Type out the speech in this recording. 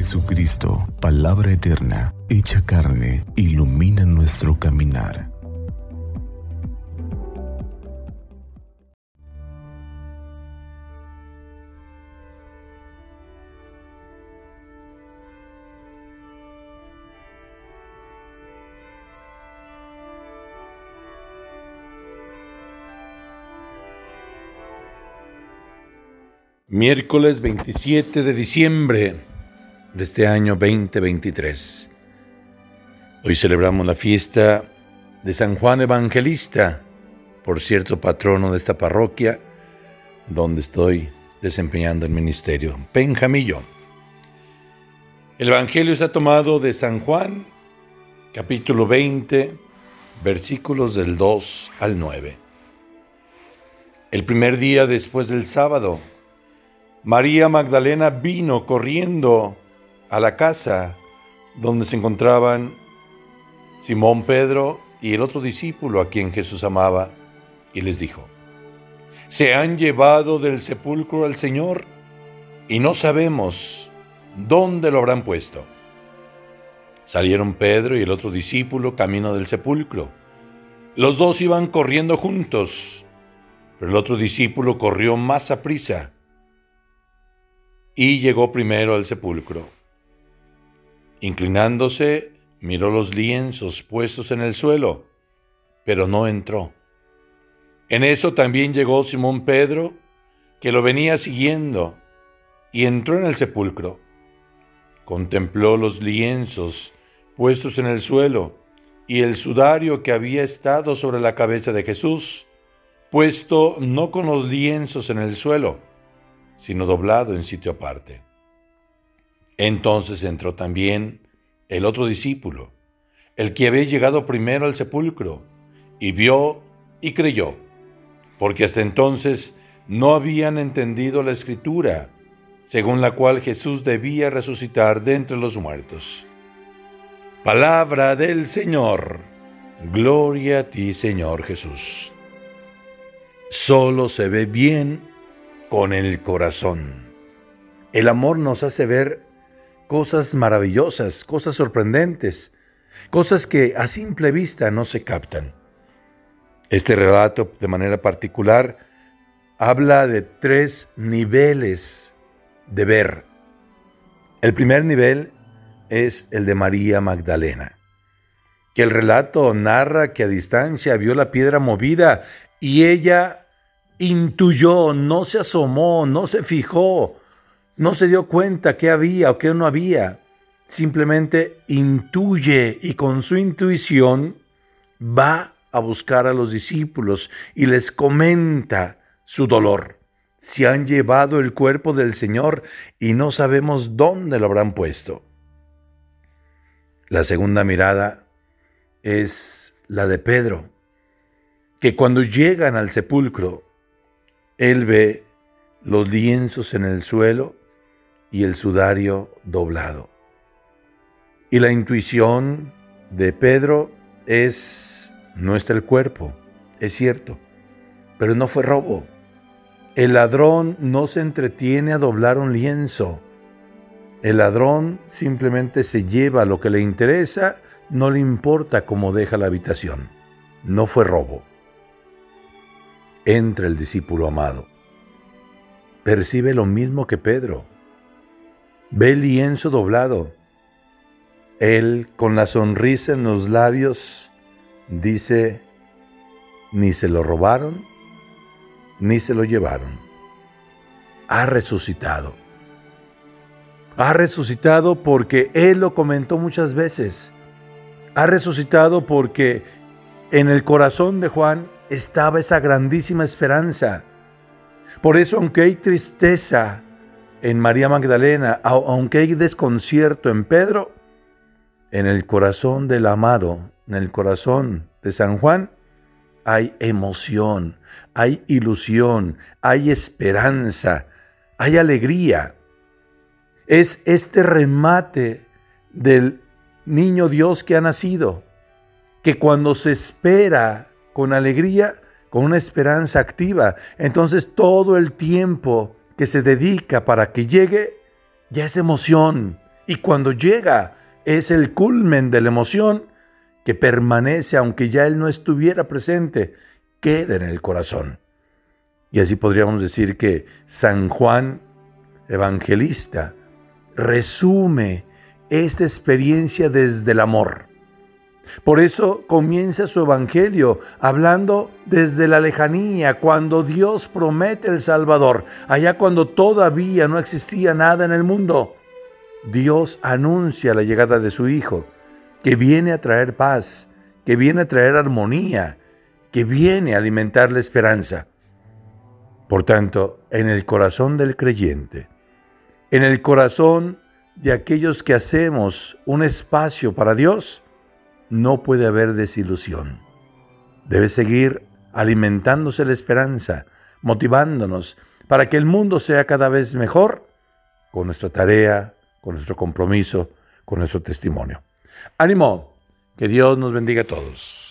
Jesucristo, palabra eterna, hecha carne, ilumina nuestro caminar. Miércoles 27 de diciembre de este año 2023. Hoy celebramos la fiesta de San Juan Evangelista, por cierto patrono de esta parroquia donde estoy desempeñando el ministerio, Penjamillo. El Evangelio está tomado de San Juan, capítulo 20, versículos del 2 al 9. El primer día después del sábado, María Magdalena vino corriendo a la casa donde se encontraban Simón Pedro y el otro discípulo a quien Jesús amaba, y les dijo, Se han llevado del sepulcro al Señor y no sabemos dónde lo habrán puesto. Salieron Pedro y el otro discípulo camino del sepulcro. Los dos iban corriendo juntos, pero el otro discípulo corrió más a prisa y llegó primero al sepulcro. Inclinándose, miró los lienzos puestos en el suelo, pero no entró. En eso también llegó Simón Pedro, que lo venía siguiendo, y entró en el sepulcro. Contempló los lienzos puestos en el suelo y el sudario que había estado sobre la cabeza de Jesús, puesto no con los lienzos en el suelo, sino doblado en sitio aparte. Entonces entró también el otro discípulo, el que había llegado primero al sepulcro, y vio y creyó, porque hasta entonces no habían entendido la escritura, según la cual Jesús debía resucitar de entre los muertos. Palabra del Señor. Gloria a ti, Señor Jesús. Solo se ve bien con el corazón. El amor nos hace ver cosas maravillosas, cosas sorprendentes, cosas que a simple vista no se captan. Este relato, de manera particular, habla de tres niveles de ver. El primer nivel es el de María Magdalena, que el relato narra que a distancia vio la piedra movida y ella intuyó, no se asomó, no se fijó, no se dio cuenta qué había o qué no había. Simplemente intuye y con su intuición va a buscar a los discípulos y les comenta su dolor. Se han llevado el cuerpo del Señor y no sabemos dónde lo habrán puesto. La segunda mirada es la de Pedro, que cuando llegan al sepulcro él ve los lienzos en el suelo y el sudario doblado. Y la intuición de Pedro es, no está el cuerpo, es cierto, pero no fue robo. El ladrón no se entretiene a doblar un lienzo. El ladrón simplemente se lleva lo que le interesa, no le importa cómo deja la habitación. No fue robo entra el discípulo amado. Percibe lo mismo que Pedro. Ve el lienzo doblado. Él, con la sonrisa en los labios, dice, ni se lo robaron, ni se lo llevaron. Ha resucitado. Ha resucitado porque Él lo comentó muchas veces. Ha resucitado porque en el corazón de Juan estaba esa grandísima esperanza. Por eso, aunque hay tristeza en María Magdalena, aunque hay desconcierto en Pedro, en el corazón del amado, en el corazón de San Juan, hay emoción, hay ilusión, hay esperanza, hay alegría. Es este remate del niño Dios que ha nacido, que cuando se espera con alegría, con una esperanza activa. Entonces todo el tiempo que se dedica para que llegue ya es emoción Y cuando llega, es el culmen de la emoción que permanece aunque ya Él no estuviera presente, queda en el corazón. Y así podríamos decir que San Juan Evangelista resume esta experiencia desde el amor. Por eso comienza su evangelio hablando desde la lejanía, cuando Dios promete el Salvador, allá cuando todavía no existía nada en el mundo. Dios anuncia la llegada de su Hijo, que viene a traer paz, que viene a traer armonía, que viene a alimentar la esperanza. Por tanto, en el corazón del creyente, en el corazón de aquellos que hacemos un espacio para Dios, no puede haber desilusión. Debe seguir alimentándose la esperanza, motivándonos para que el mundo sea cada vez mejor con nuestra tarea, con nuestro compromiso, con nuestro testimonio. Ánimo, que Dios nos bendiga a todos.